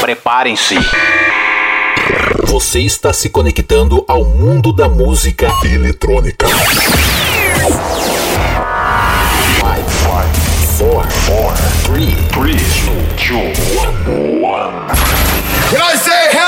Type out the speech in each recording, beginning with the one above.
Preparem-se. Você está se conectando ao mundo da música eletrônica. 5, 4, 3, 3, 2, 1. Can I say hell?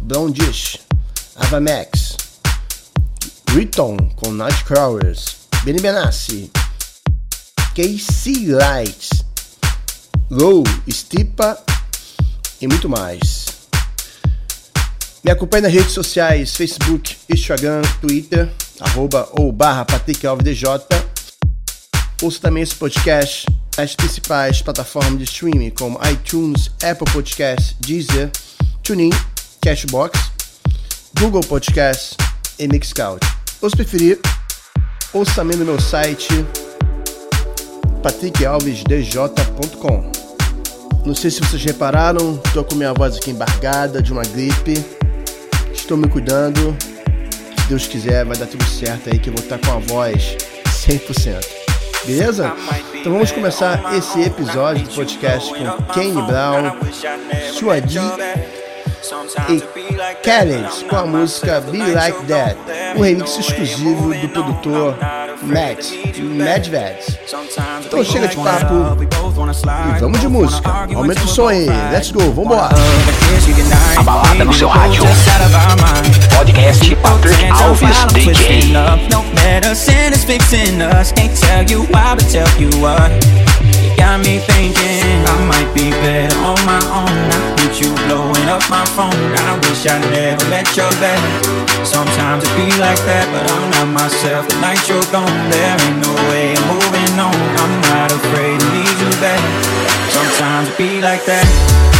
Blondish, Ava Max, Riton com Nightcrawlers, Benny Benassi, Casey Lights, Low, Stipa e muito mais. Me acompanhe nas redes sociais, Facebook, Instagram, Twitter, arroba ou barra Patrick Alves DJ. Ouça também esse podcast nas principais plataformas de streaming como iTunes, Apple Podcasts, Deezer, TuneIn, Cashbox, Google Podcasts e Mixcloud. Ou se preferir, ouça também no meu site patrickalvesdj.com. Não sei se vocês repararam, estou com minha voz aqui embargada de uma gripe. Estou me cuidando. Se Deus quiser, vai dar tudo certo aí que eu vou estar com a voz 100%. Beleza? Então vamos começar esse episódio do podcast com Kane Brown, Suadi e Khaled com a música Be Like That, um remix exclusivo do produtor Matt Medved. Então chega de papo e vamos de música. Aumenta o som aí, let's go, vambora! A balada no seu rádio. Podcast Patrick Alves DJ. Got me thinking I might be better on my own. I hate you blowing up my phone. I wish I never met your bed. Sometimes it be like that, but I'm not myself. The night you're gone, there ain't no way I'm moving on. I'm not afraid to leave you back. Sometimes it be like that.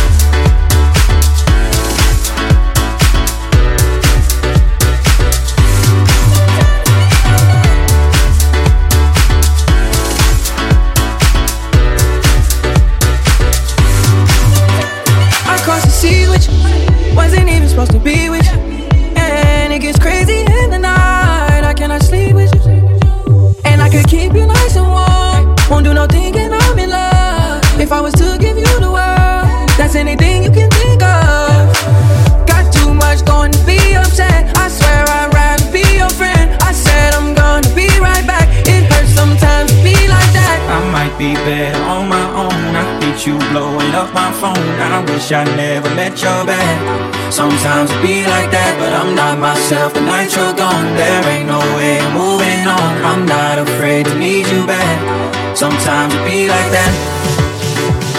I wish I never met your bed. Sometimes it be like that, but I'm not myself. The night you're gone, there ain't no way I'm moving on. I'm not afraid to need you back. Sometimes it be like that.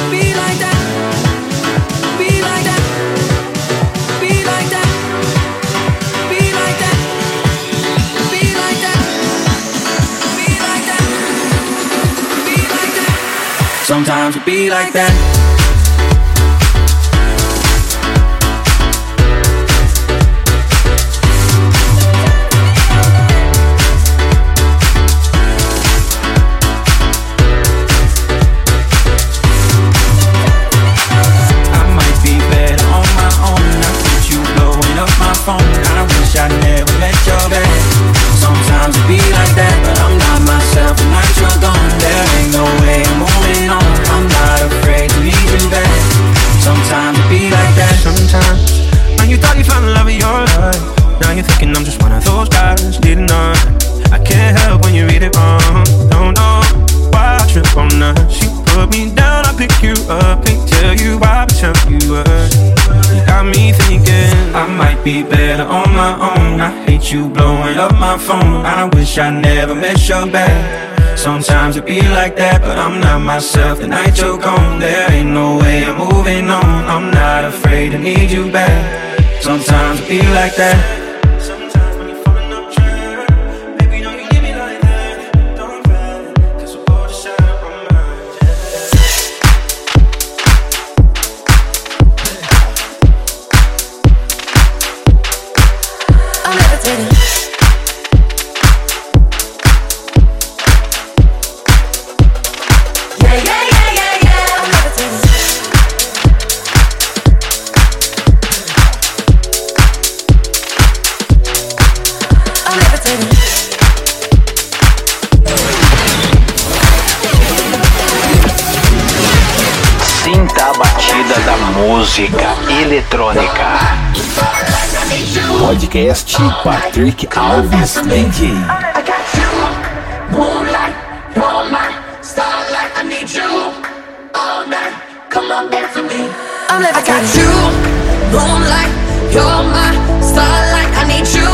Be like that. Be like wish I never met your back Sometimes it be like that, but I'm not myself. The night you're gone, there ain't no way I'm moving on. I'm not afraid to need you back. Sometimes it be like that. Música eletrônica. Podcast Patrick Alves got you, moonlight, you're my starlight. I need you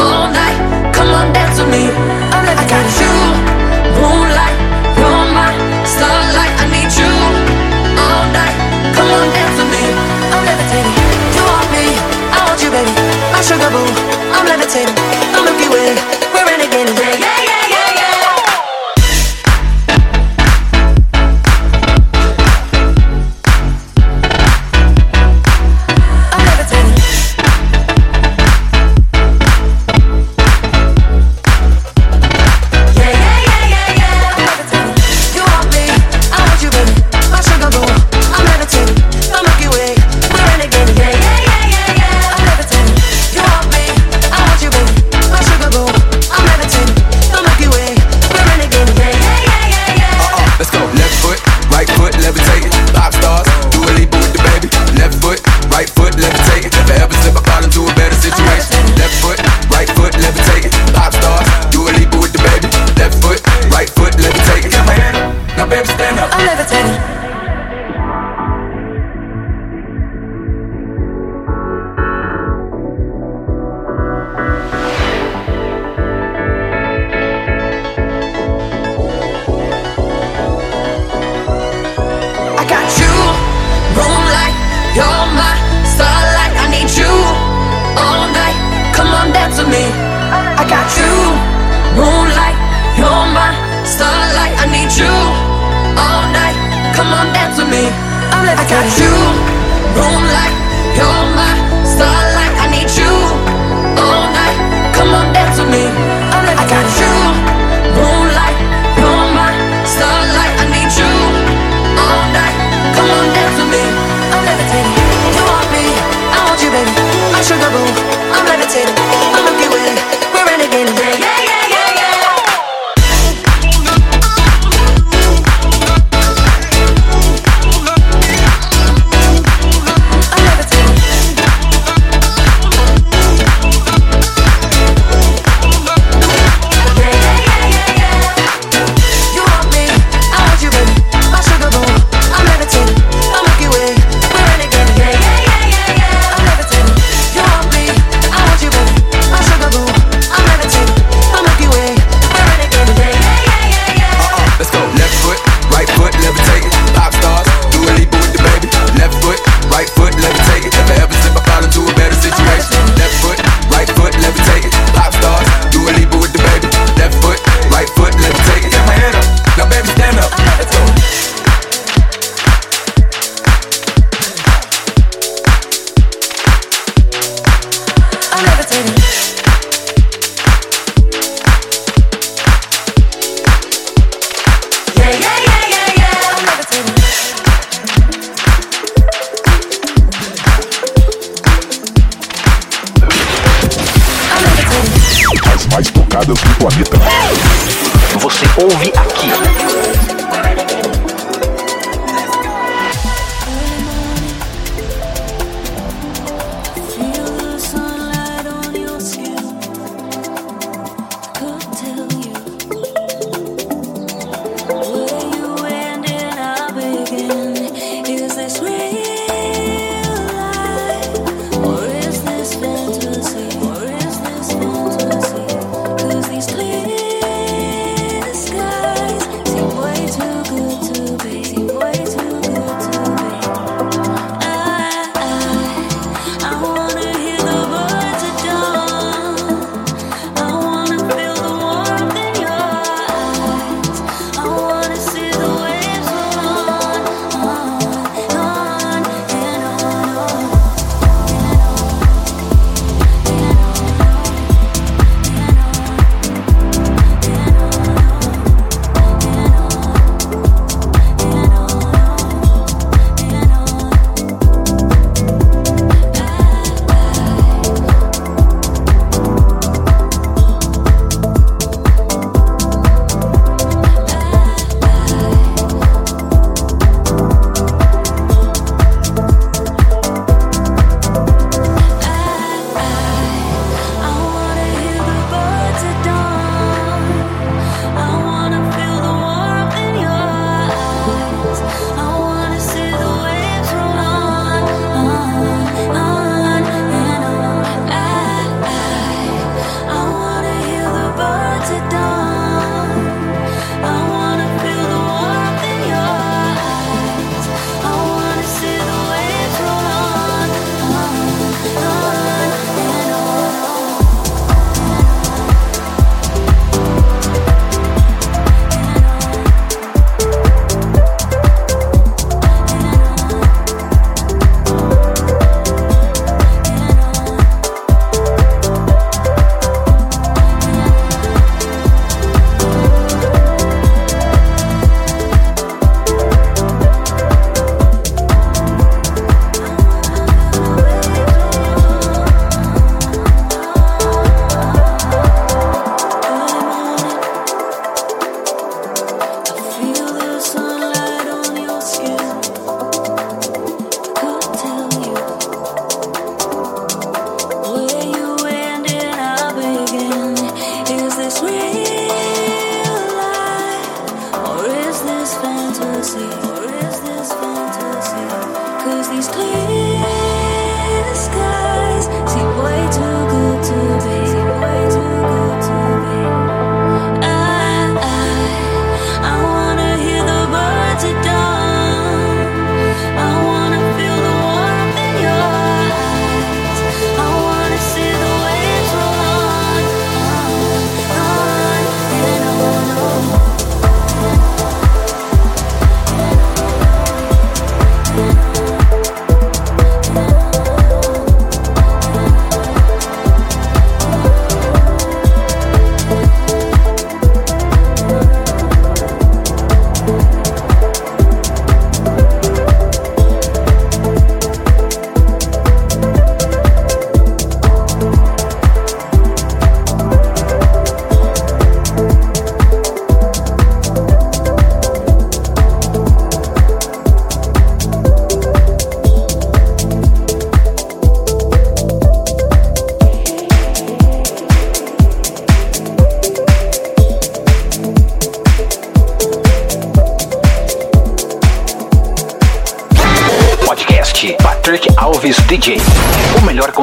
all night. Come on, dance with me. I'm I got you, moonlight, you.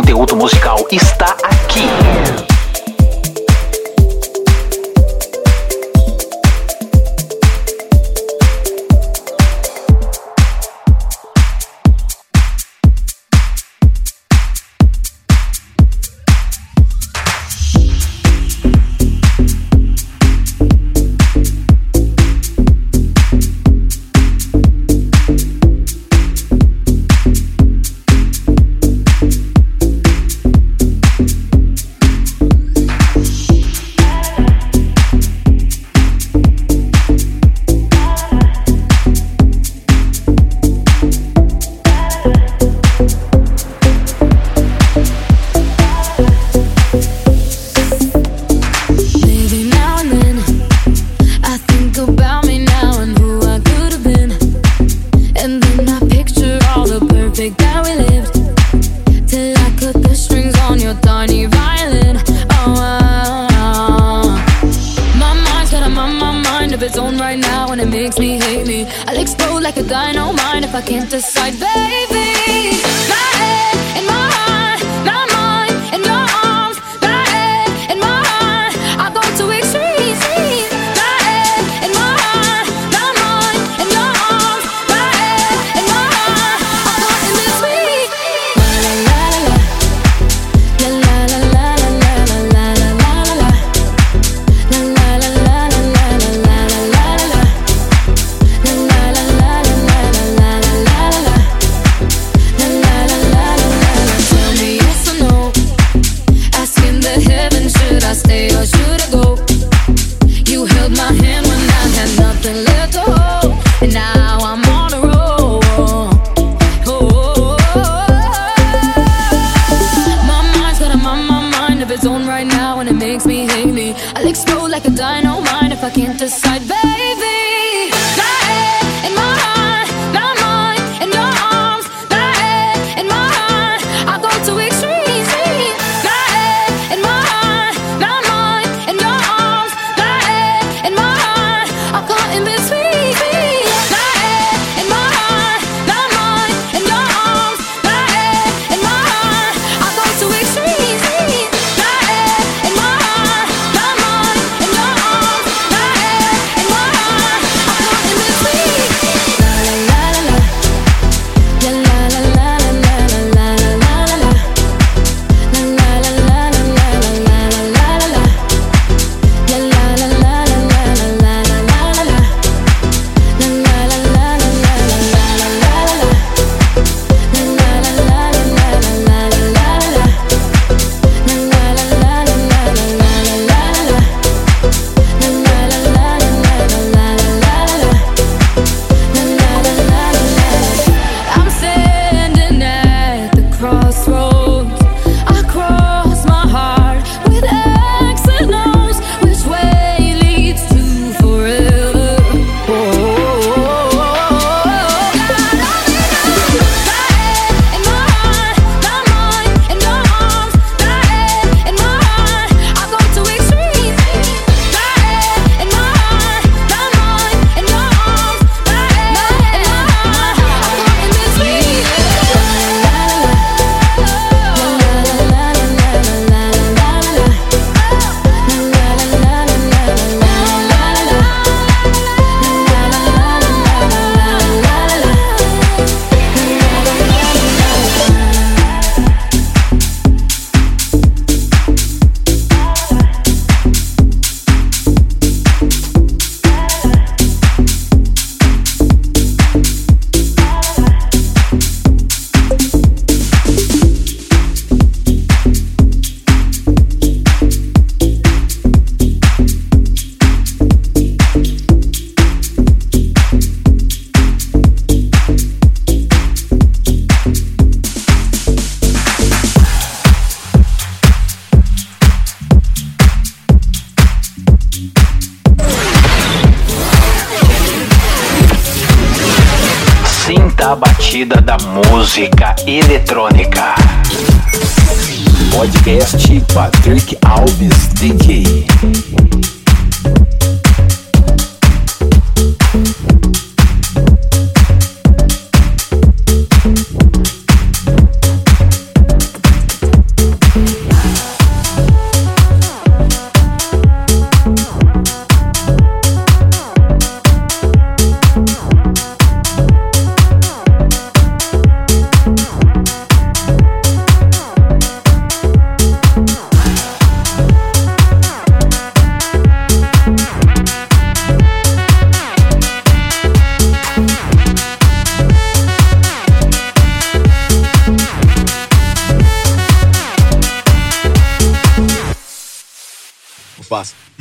conteúdo musical está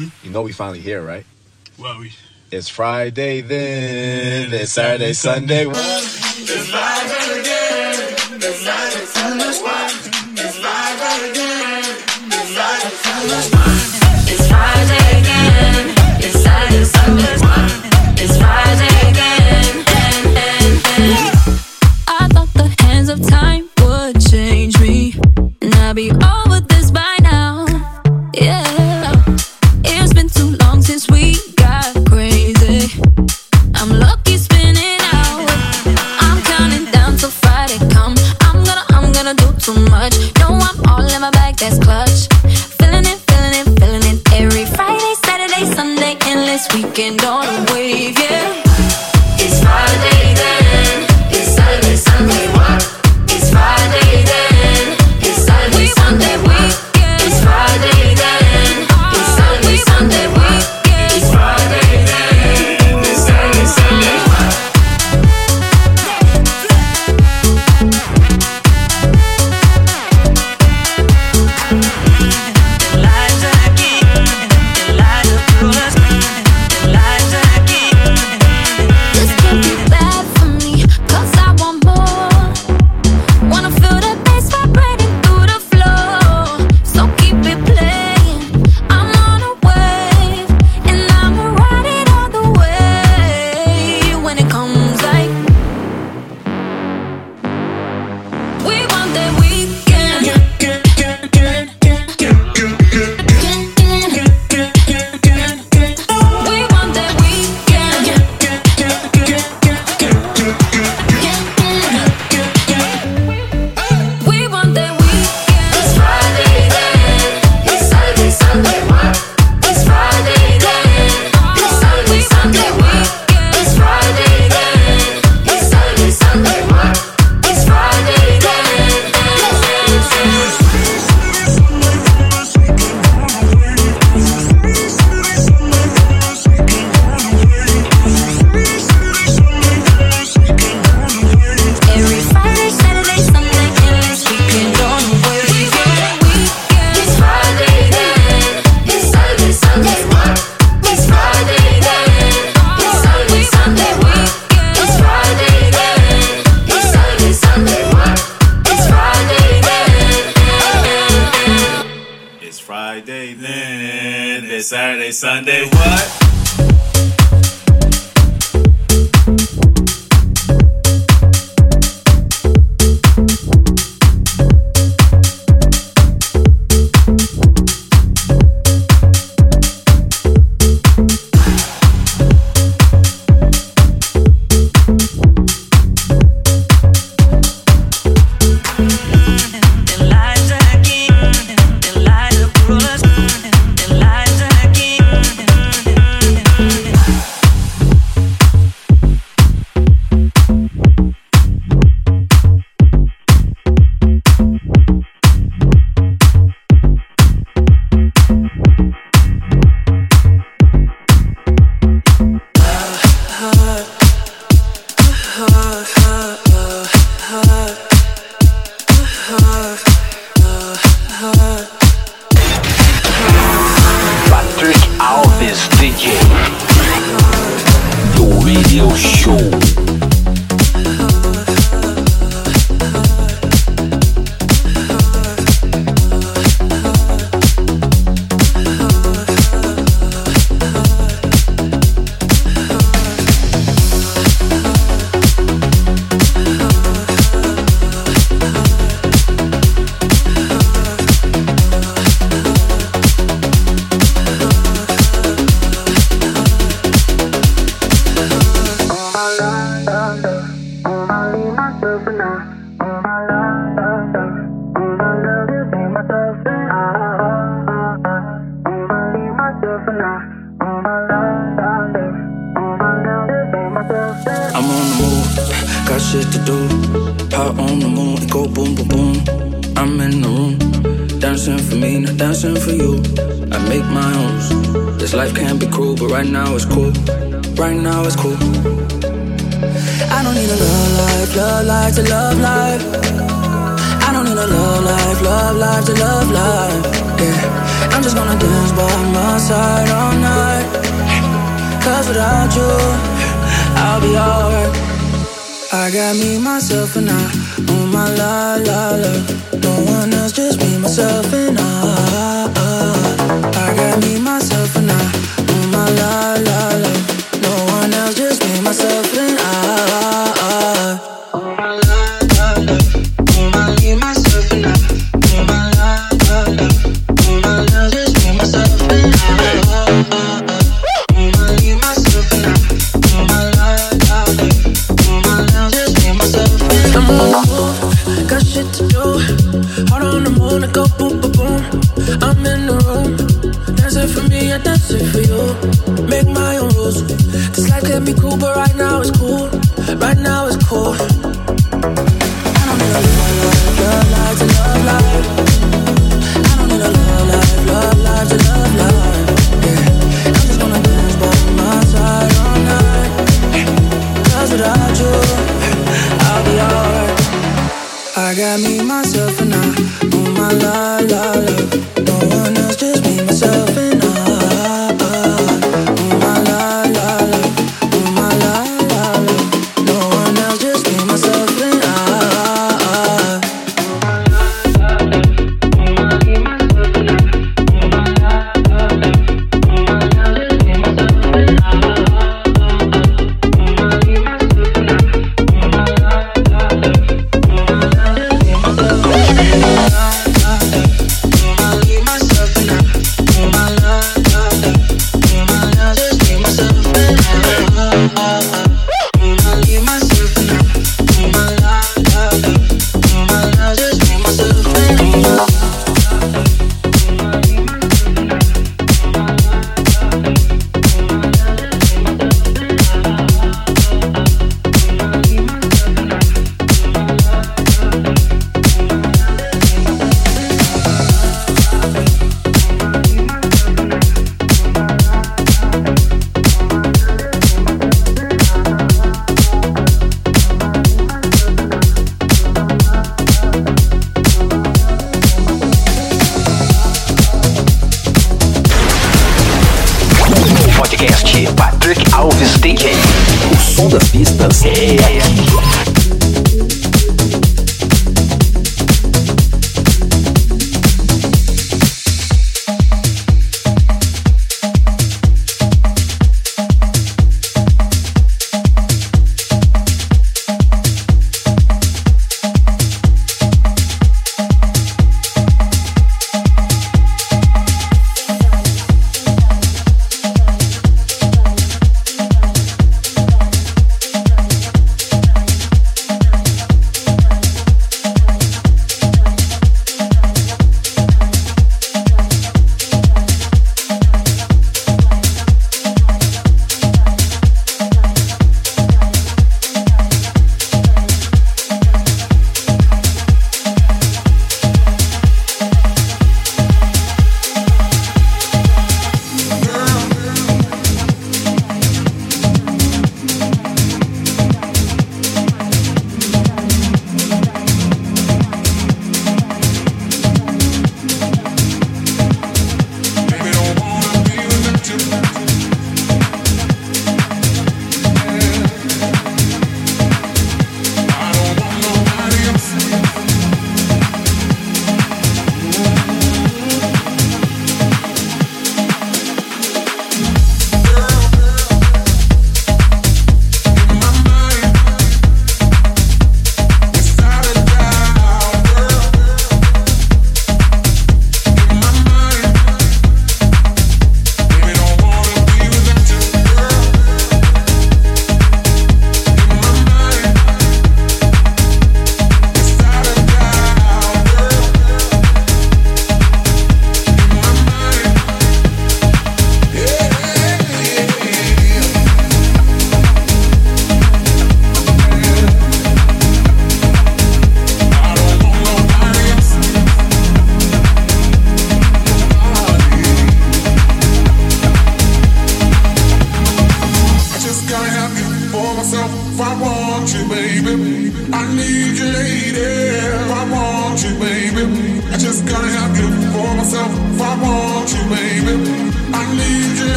Hmm? You know we finally here, right? Well, we. It's Friday then. It's Saturday, Sunday. It's live again. It's live from. It's live again. It's live from. It's Friday again. It's Saturday, Sunday. Show. O som das pistas aqui.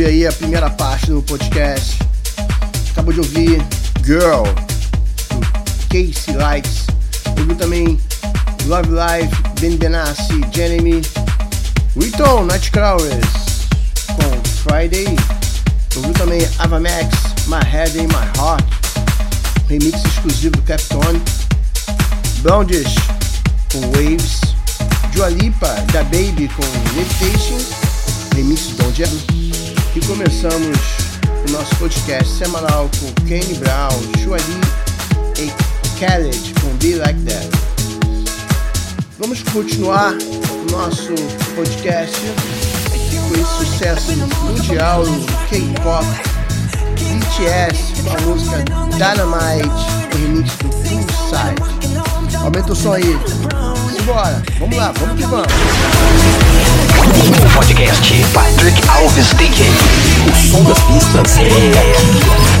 Ouvir aí a primeira parte do podcast. Acabou de ouvir Girl, do Casey Lights. Ouviu também Love Life, Ben Benassi, Jeremy. Riton, Nightcrawlers, com Friday. Ouviu também Ava Max, My Head and My Heart. Remix exclusivo do Capitone. Blondish, com Waves. Dua Lipa, Da Baby, com Levitation remix do Don Diablo. E começamos o nosso podcast semanal com Kenny Brown, Shuali e Khaled com Be Like That. Vamos continuar o nosso podcast com esse sucesso mundial do K-pop BTS com a música Dynamite, remix do Poolside. Aumenta o som aí. Simbora, vamos lá, vamos que vamos. Podcast Patrick Alves DJ. O som das pistas é aqui.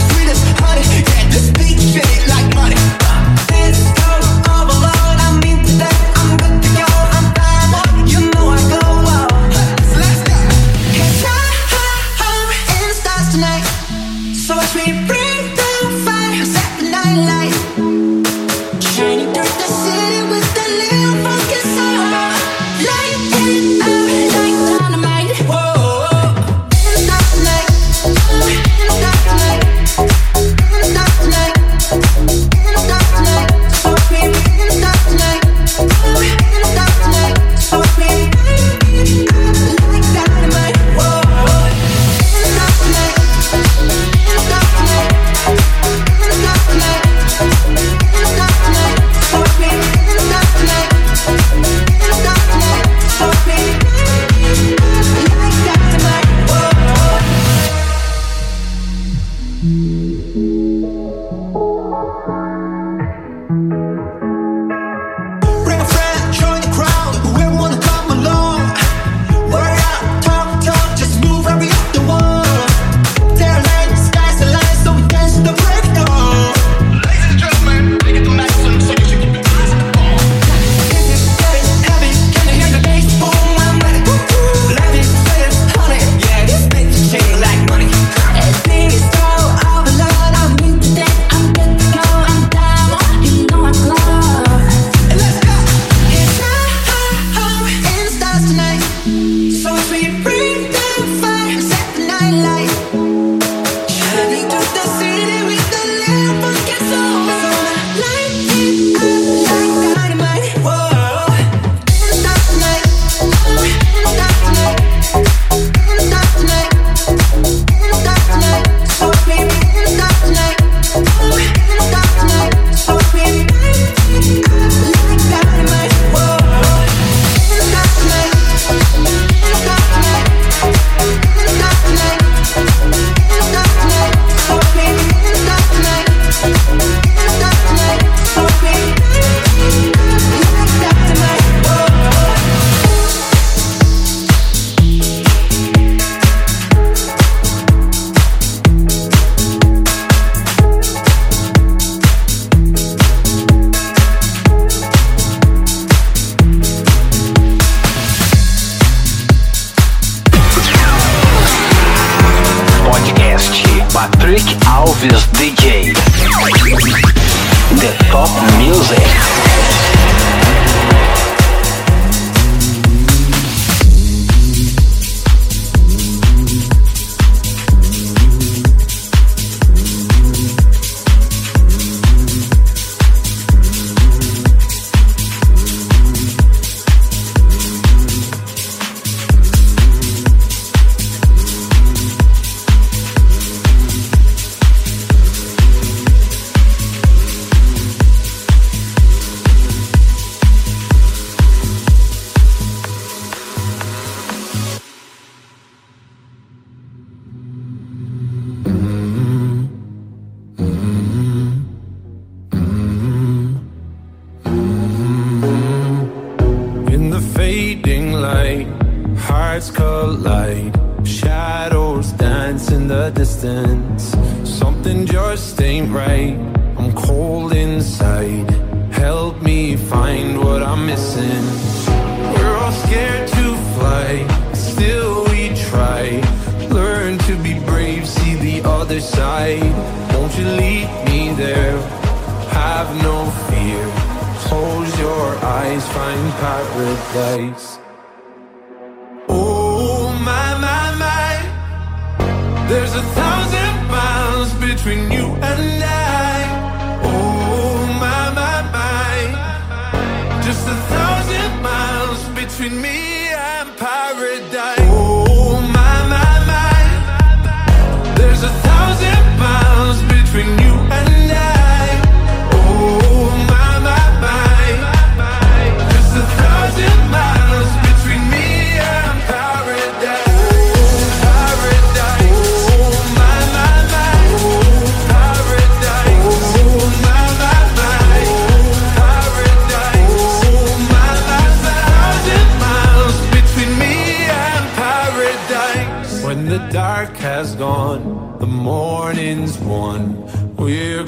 Just a thousand miles between me and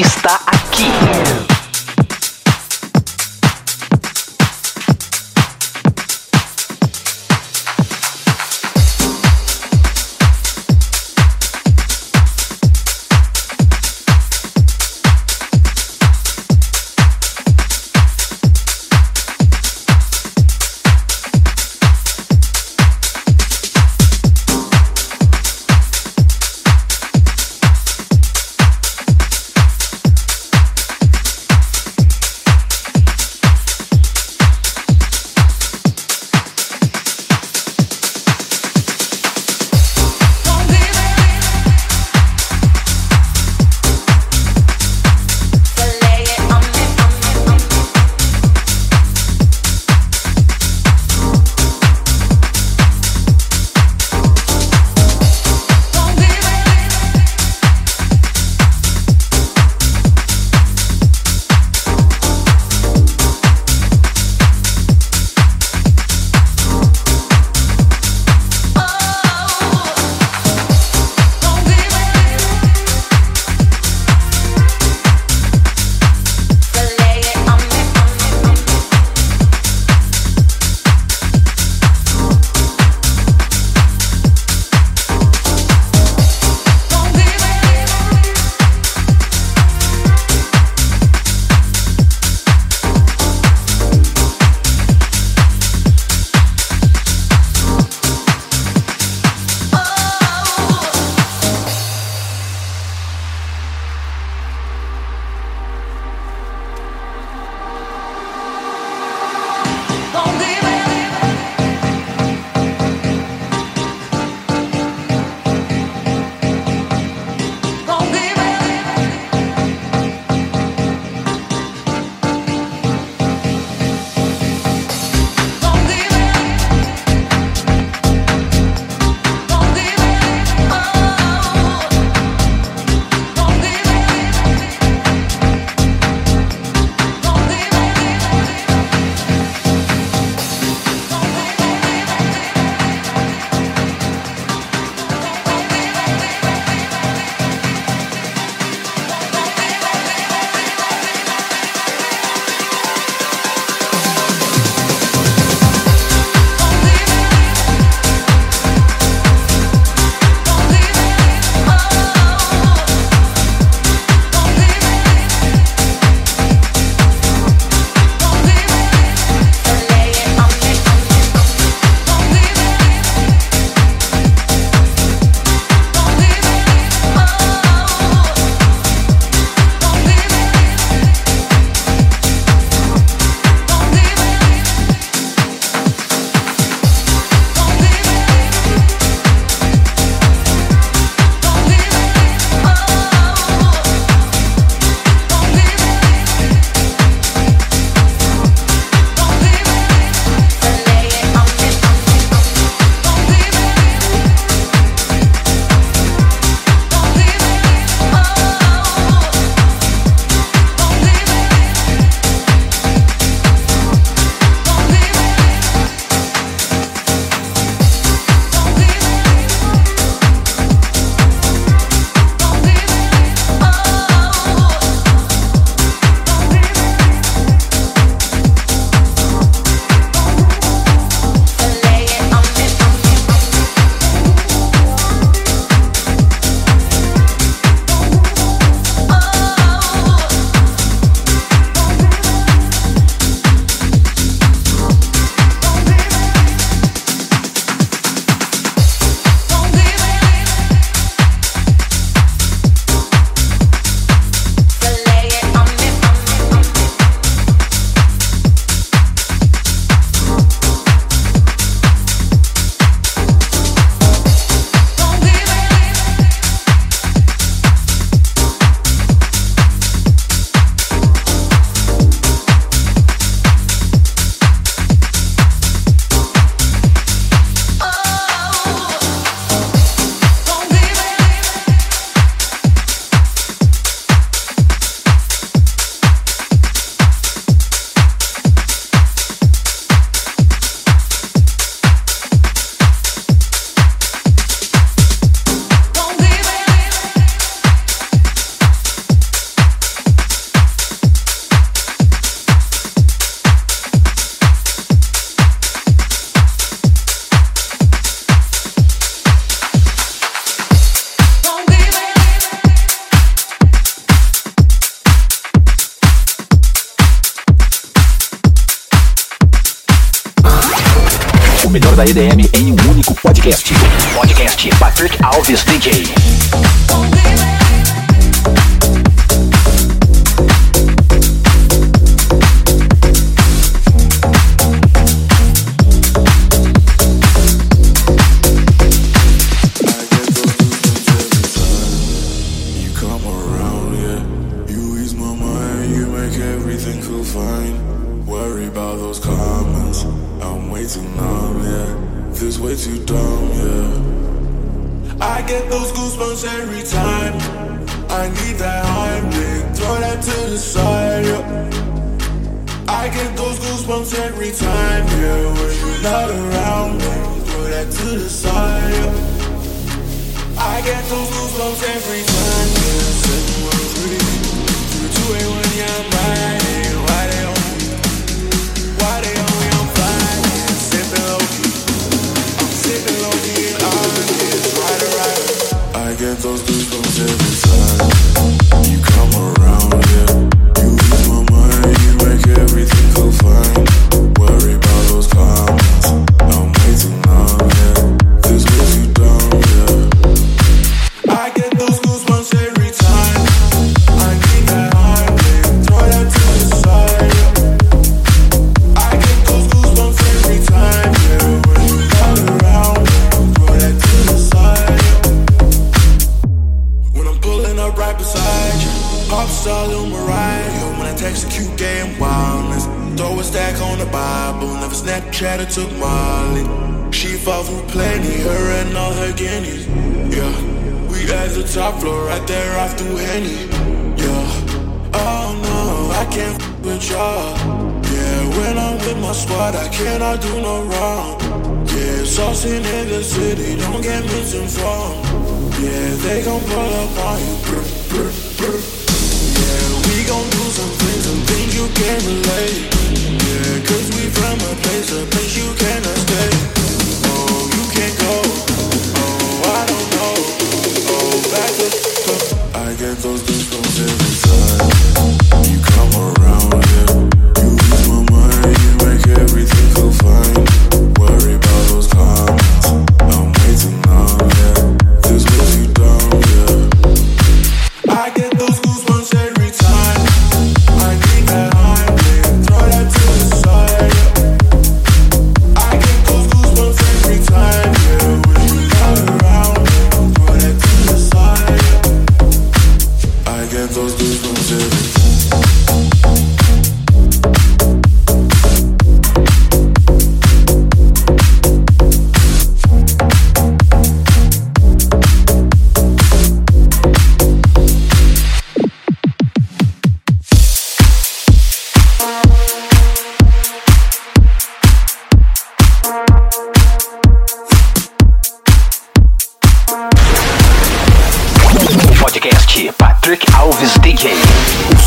está Do no wrong. Yeah, saucing in the city, don't get misinformed. Yeah, they gon' pull up on you. Brr, brr, brr. Yeah, we gon' do some things, some things you can't relate. Yeah, cause we from a place, a place you can't.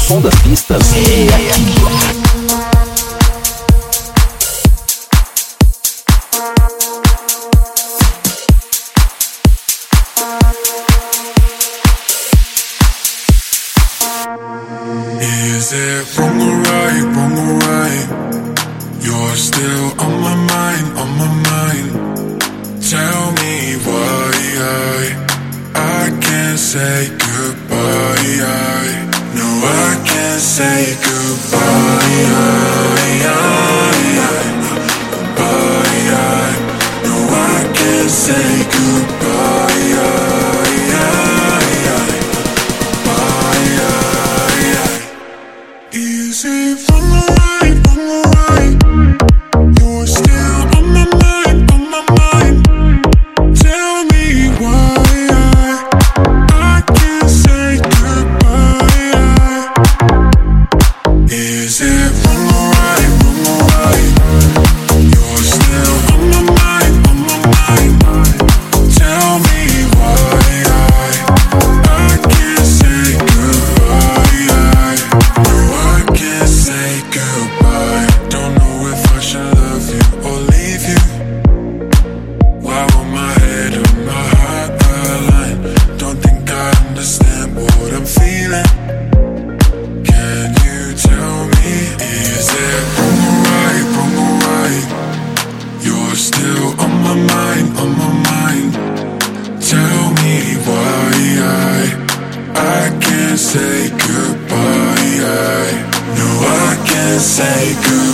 som das pistas? Aqui. say goodbye.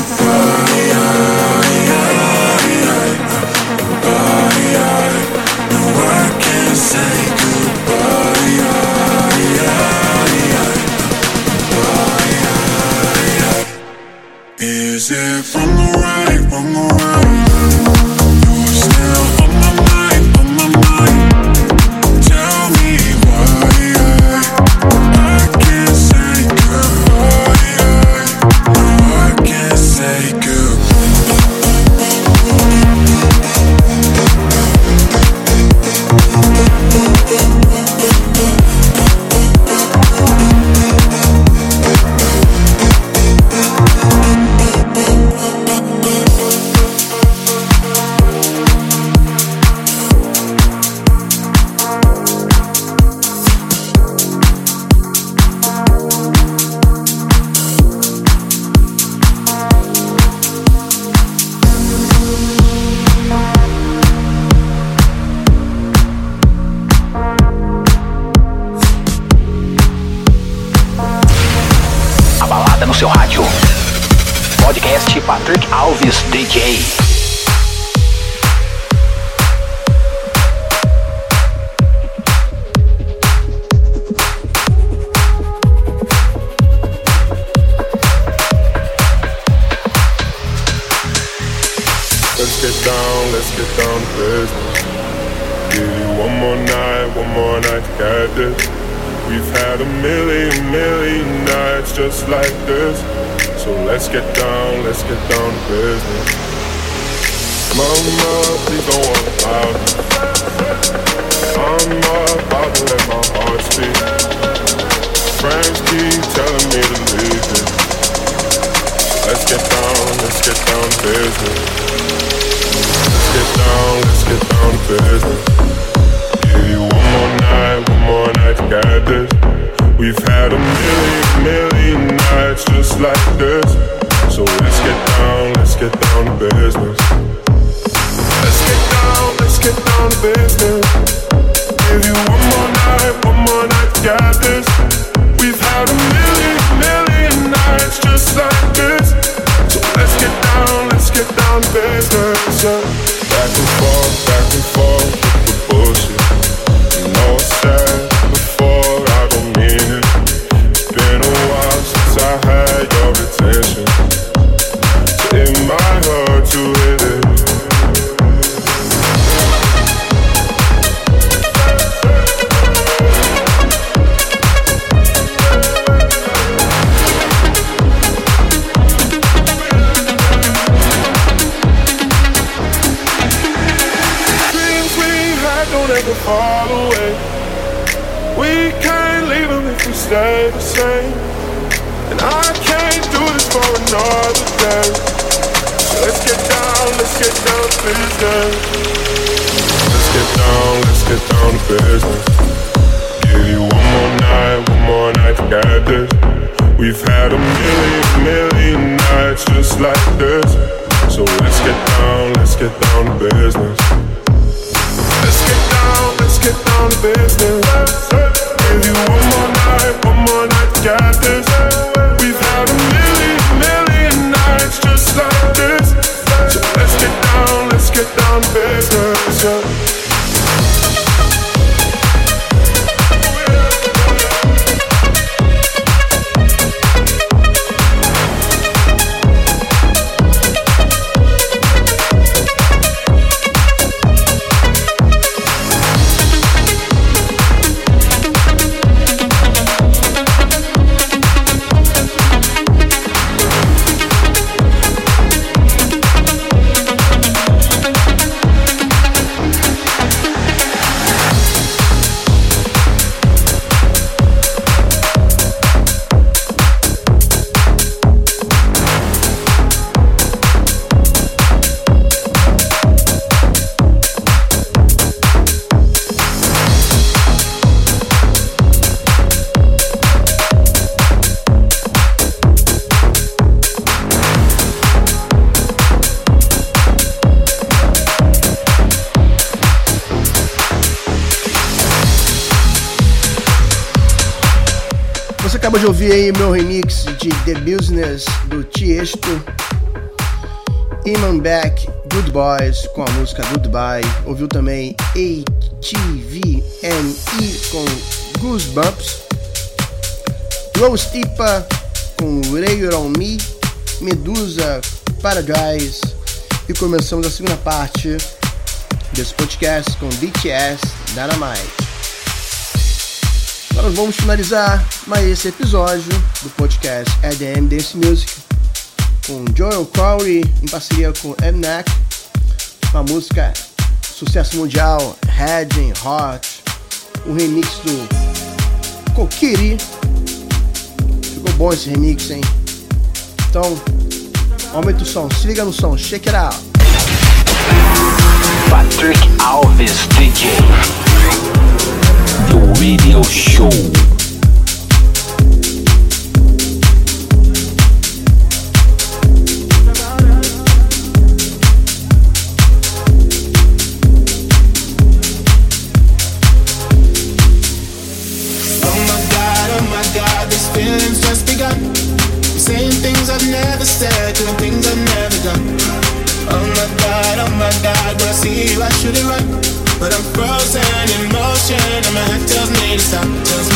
Thank. Sinners do Tiesto, Iman Beck, Good Boys com a música Goodbye, ouviu também ATVNE com Goosebumps, Low Stipa com Rayor on Me, Medusa Paradise. E começamos a segunda parte desse podcast com BTS Dynamite. Agora vamos finalizar mas esse episódio do podcast EDM Dance Music, com Joel Crowley em parceria com MNAC, com a música sucesso mundial Heading Hot, um remix do Kokiri. Ficou bom esse remix, hein? Então, aumenta o som, se liga no som, shake it out. Patrick Alves DJ The Radio Show see you, I should it right. But I'm frozen in motion, and my head tells me to stop. Tells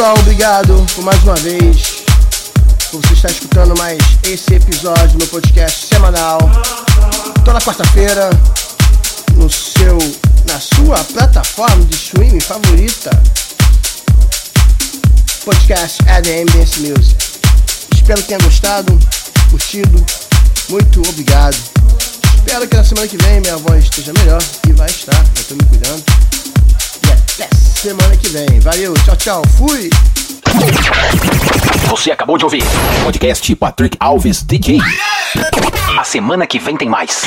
pessoal, obrigado por mais uma vez. Por você estar escutando mais esse episódio do meu podcast semanal. Toda quarta-feira no seu, na sua plataforma de streaming favorita. Podcast ADM Dance Music. Espero que tenha gostado, curtido. Muito obrigado. Espero que na semana que vem minha voz esteja melhor e vai estar. Eu tô me cuidando. E até semana que vem. Valeu, tchau, tchau. Fui! Você acabou de ouvir podcast Patrick Alves DJ. A semana que vem tem mais.